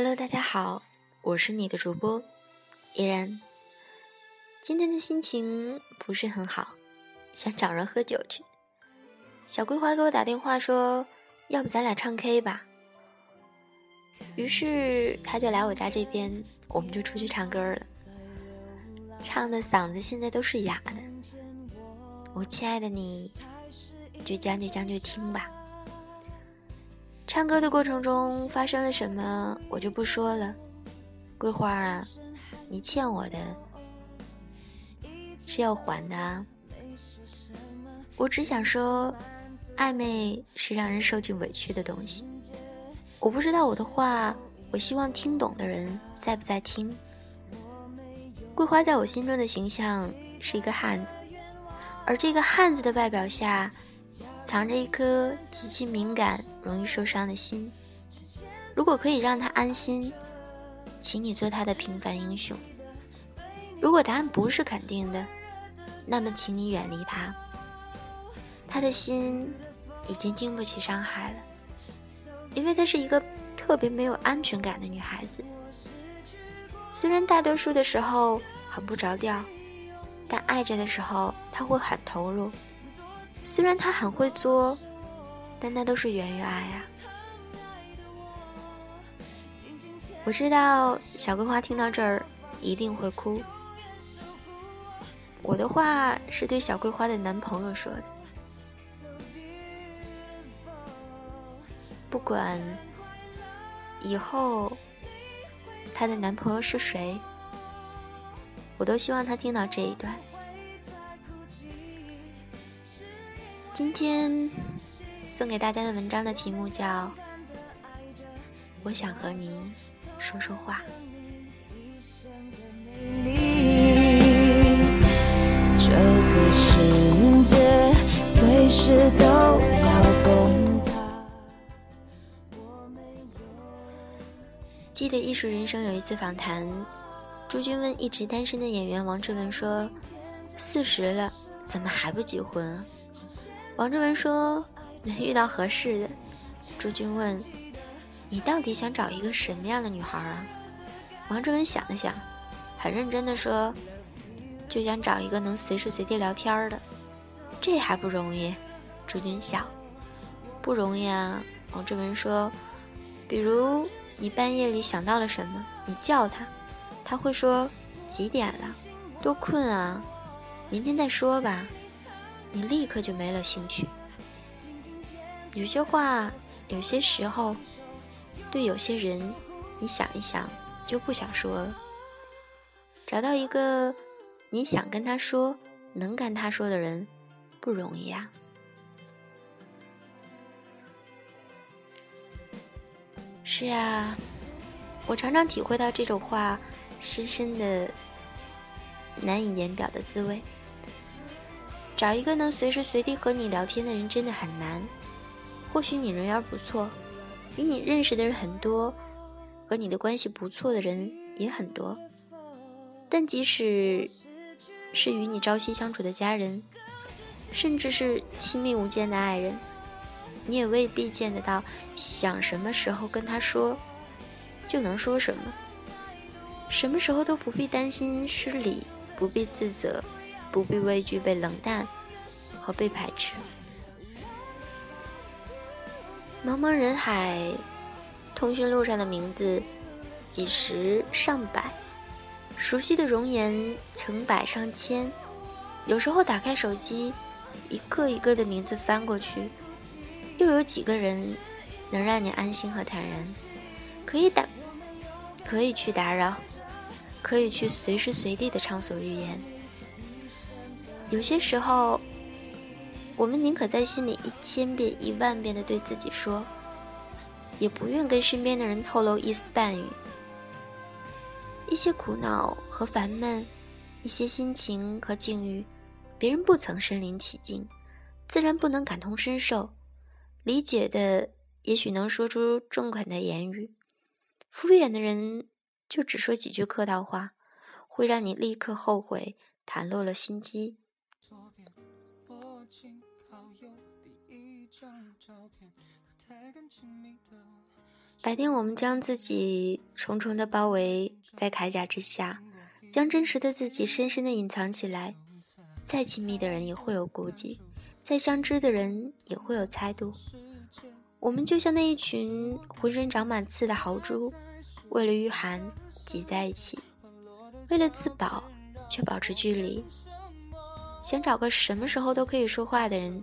Hello，大家好，我是你的主播依然。今天的心情不是很好，想找人喝酒去。小桂花给我打电话说，要不咱俩唱 K 吧。于是他就来我家这边，我们就出去唱歌了。唱的嗓子现在都是哑的。我亲爱的你，就将就将就听吧。唱歌的过程中发生了什么，我就不说了。桂花啊，你欠我的是要还的啊。我只想说，暧昧是让人受尽委屈的东西。我不知道我的话，我希望听懂的人在不在听。桂花在我心中的形象是一个汉子，而这个汉子的外表下，藏着一颗极其敏感、容易受伤的心。如果可以让他安心，请你做他的平凡英雄。如果答案不是肯定的，那么请你远离他。他的心已经经不起伤害了。因为她是一个特别没有安全感的女孩子，虽然大多数的时候很不着调，但爱着的时候她会很投入。虽然他很会作，但那都是源于爱啊。我知道小桂花听到这儿一定会哭。我的话是对小桂花的男朋友说的。不管以后她的男朋友是谁，我都希望她听到这一段。今天送给大家的文章的题目叫《我想和你说说话》。这个世界随时都要崩。记得《艺术人生》有一次访谈，朱军问一直单身的演员王志文说：“四十了，怎么还不结婚？”王志文说：“能遇到合适的。”朱军问：“你到底想找一个什么样的女孩啊？”王志文想了想，很认真的说：“就想找一个能随时随地聊天的，这还不容易？”朱军想：“不容易啊。”王志文说：“比如。”你半夜里想到了什么？你叫他，他会说几点了？多困啊！明天再说吧。你立刻就没了兴趣。有些话，有些时候，对有些人，你想一想就不想说了。找到一个你想跟他说、能跟他说的人，不容易啊。是啊，我常常体会到这种话深深的、难以言表的滋味。找一个能随时随地和你聊天的人真的很难。或许你人缘不错，与你认识的人很多，和你的关系不错的人也很多。但即使是与你朝夕相处的家人，甚至是亲密无间的爱人。你也未必见得到，想什么时候跟他说，就能说什么。什么时候都不必担心失礼，不必自责，不必畏惧被冷淡和被排斥。茫茫人海，通讯录上的名字几十上百，熟悉的容颜成百上千。有时候打开手机，一个一个的名字翻过去。又有几个人能让你安心和坦然？可以打，可以去打扰，可以去随时随地的畅所欲言。有些时候，我们宁可在心里一千遍、一万遍的对自己说，也不愿跟身边的人透露一丝半语。一些苦恼和烦闷，一些心情和境遇，别人不曾身临其境，自然不能感同身受。理解的也许能说出中肯的言语，敷衍的人就只说几句客套话，会让你立刻后悔袒露了心机。白天我们将自己重重的包围在铠甲之下，将真实的自己深深的隐藏起来。再亲密的人也会有顾忌，再相知的人也会有猜度。我们就像那一群浑身长满刺的豪猪，为了御寒挤在一起，为了自保却保持距离。想找个什么时候都可以说话的人，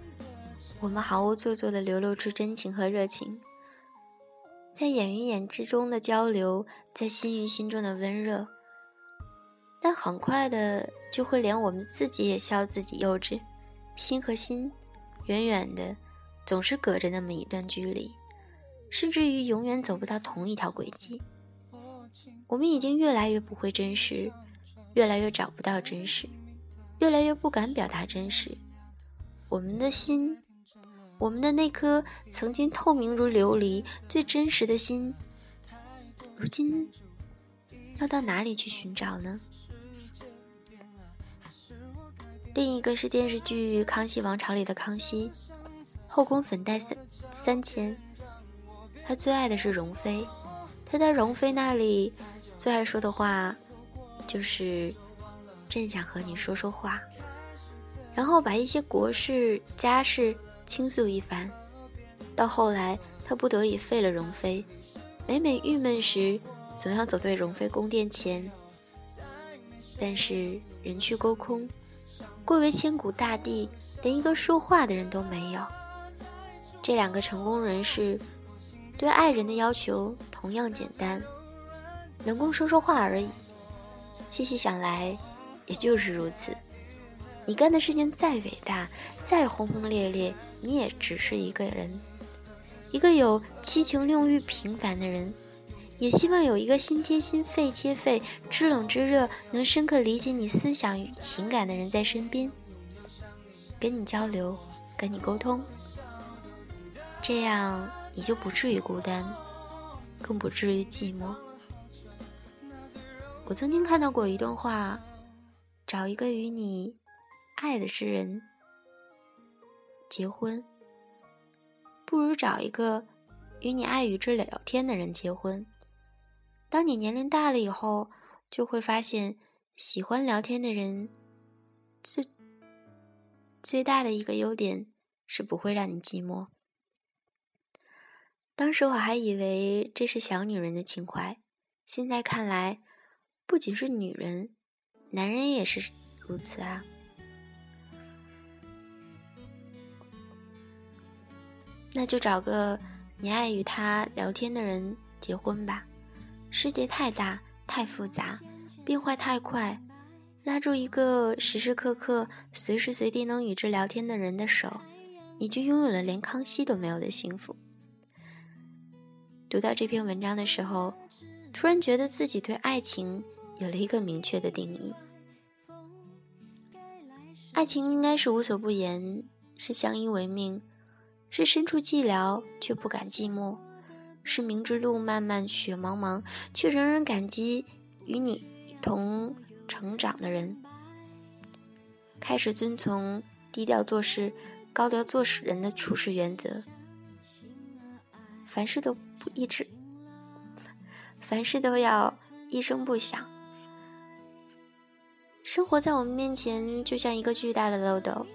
我们毫无做作的流露出真情和热情，在眼与眼之中的交流，在心与心中的温热，但很快的就会连我们自己也笑自己幼稚，心和心远远的，总是隔着那么一段距离，甚至于永远走不到同一条轨迹。我们已经越来越不会真实，越来越找不到真实。越来越不敢表达真实，我们的心，我们的那颗曾经透明如琉璃、最真实的心，如今要到哪里去寻找呢？另一个是电视剧《康熙王朝》里的康熙，后宫粉黛三三千，他最爱的是容妃，他在容妃那里最爱说的话就是。正想和你说说话，然后把一些国事家事倾诉一番。到后来，他不得已废了容妃，每每郁闷时，总要走在容妃宫殿前。但是人去沟空，贵为千古大帝，连一个说话的人都没有。这两个成功人士，对爱人的要求同样简单，能够说说话而已。细细想来。也就是如此，你干的事情再伟大、再轰轰烈烈，你也只是一个人，一个有七情六欲平凡的人，也希望有一个心贴心、肺贴肺、知冷知热、能深刻理解你思想与情感的人在身边，跟你交流，跟你沟通，这样你就不至于孤单，更不至于寂寞。我曾经看到过一段话。找一个与你爱的之人结婚，不如找一个与你爱与之聊天的人结婚。当你年龄大了以后，就会发现，喜欢聊天的人最最大的一个优点是不会让你寂寞。当时我还以为这是小女人的情怀，现在看来，不仅是女人。男人也是如此啊。那就找个你爱与他聊天的人结婚吧。世界太大太复杂，变化太快，拉住一个时时刻刻、随时随地能与之聊天的人的手，你就拥有了连康熙都没有的幸福。读到这篇文章的时候，突然觉得自己对爱情。有了一个明确的定义，爱情应该是无所不言，是相依为命，是身处寂寥却不敢寂寞，是明知路漫漫雪茫茫，却仍然感激与你同成长的人。开始遵从低调做事、高调做事人的处事原则，凡事都不一直，凡事都要一声不响。生活在我们面前，就像一个巨大的漏斗。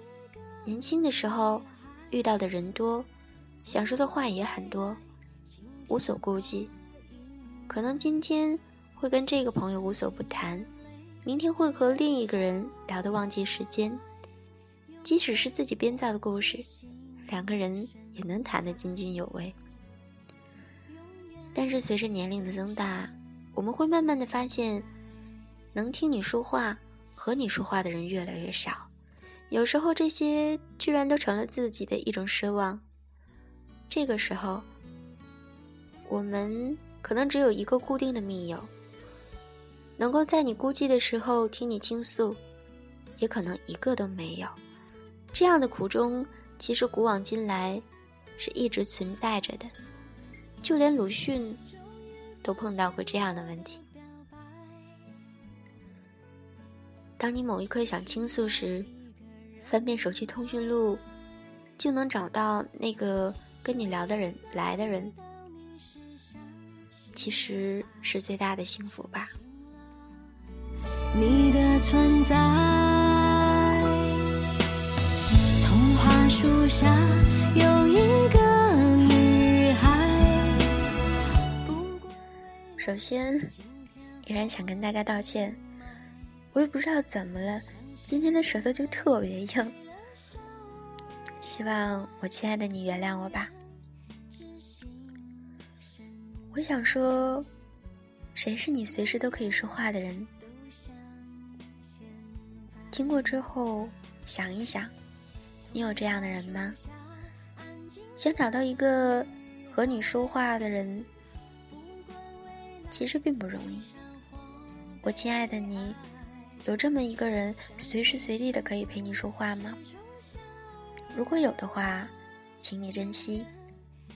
年轻的时候，遇到的人多，想说的话也很多，无所顾忌。可能今天会跟这个朋友无所不谈，明天会和另一个人聊得忘记时间。即使是自己编造的故事，两个人也能谈得津津有味。但是随着年龄的增大，我们会慢慢的发现，能听你说话。和你说话的人越来越少，有时候这些居然都成了自己的一种奢望。这个时候，我们可能只有一个固定的密友，能够在你孤寂的时候听你倾诉，也可能一个都没有。这样的苦衷，其实古往今来是一直存在着的，就连鲁迅都碰到过这样的问题。当你某一刻想倾诉时，翻遍手机通讯录，就能找到那个跟你聊的人来的人，其实是最大的幸福吧。你的存在，童话树下有一个女孩。首先，依然想跟大家道歉。我也不知道怎么了，今天的舌头就特别硬。希望我亲爱的你原谅我吧。我想说，谁是你随时都可以说话的人？听过之后想一想，你有这样的人吗？想找到一个和你说话的人，其实并不容易。我亲爱的你。有这么一个人，随时随地的可以陪你说话吗？如果有的话，请你珍惜；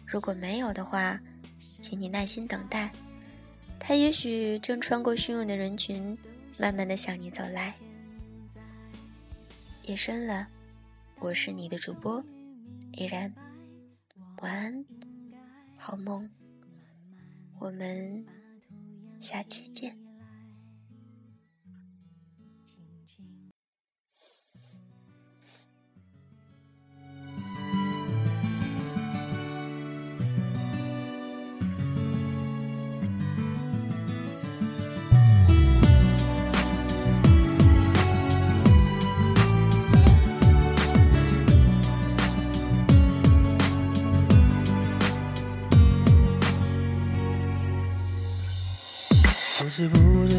如果没有的话，请你耐心等待。他也许正穿过汹涌的人群，慢慢的向你走来。夜深了，我是你的主播依然，晚安，好梦，我们下期见。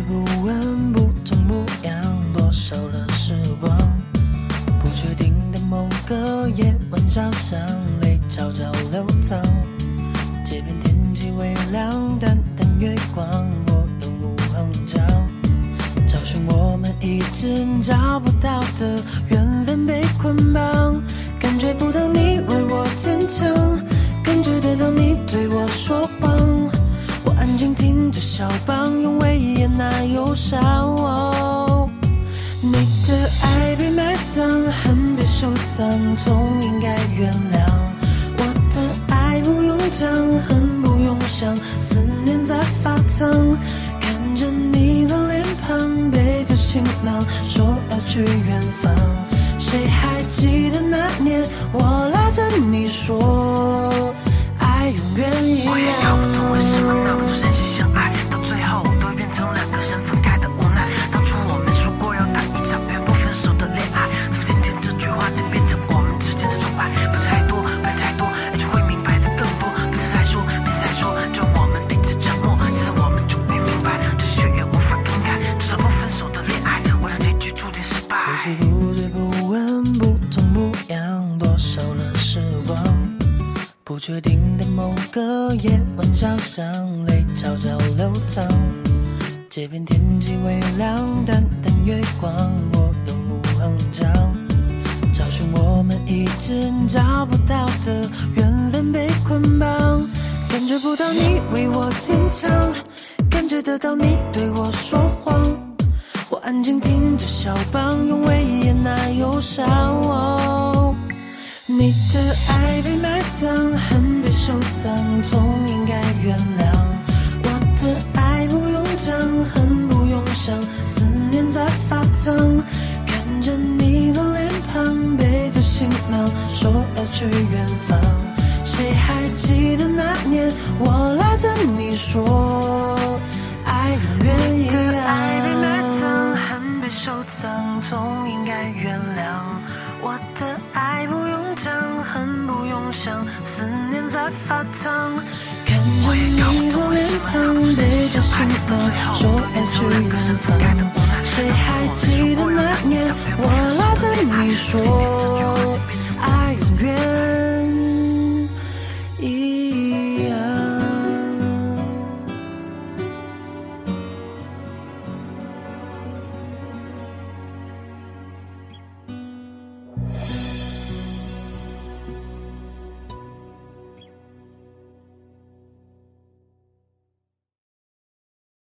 不问，不痛不痒，多少了时光。不确定的某个夜晚，小巷泪悄悄流淌。街边天气微凉，淡淡月光，我有目横江。找寻我们一直找不到的缘分，被捆绑。感觉不到你为我坚强，感觉得到你对我说谎。我安静听着小棒，用威严那忧伤。你的爱被埋葬，恨被收藏，痛应该原谅。我的爱不用讲，恨不用想，思念在发烫。看着你的脸庞，背着行囊，说要去远方。谁还记得那年，我拉着你说。爱永远一样。我也搞不懂为什么那么晚，小巷泪悄悄流淌。街边天气微凉，淡淡月光，我有目横江。找寻我们一直找不到的缘分，被捆绑。感觉不到你为我坚强，感觉得到你对我说谎。我安静听着小邦，用威也那忧伤。你的爱被埋葬，恨被收藏，痛应该原谅。我的爱不用讲，恨不用想，思念在发烫。看着你的脸庞，背着行囊，说要去远方。谁还记得那年，我拉着你说，爱永远一样。你的爱被埋葬，恨被收藏，痛应该原谅。恨不用想，思念在发烫。看着你的脸庞被叫醒了，说要去远方。谁还记得那年我拉着你说爱永远？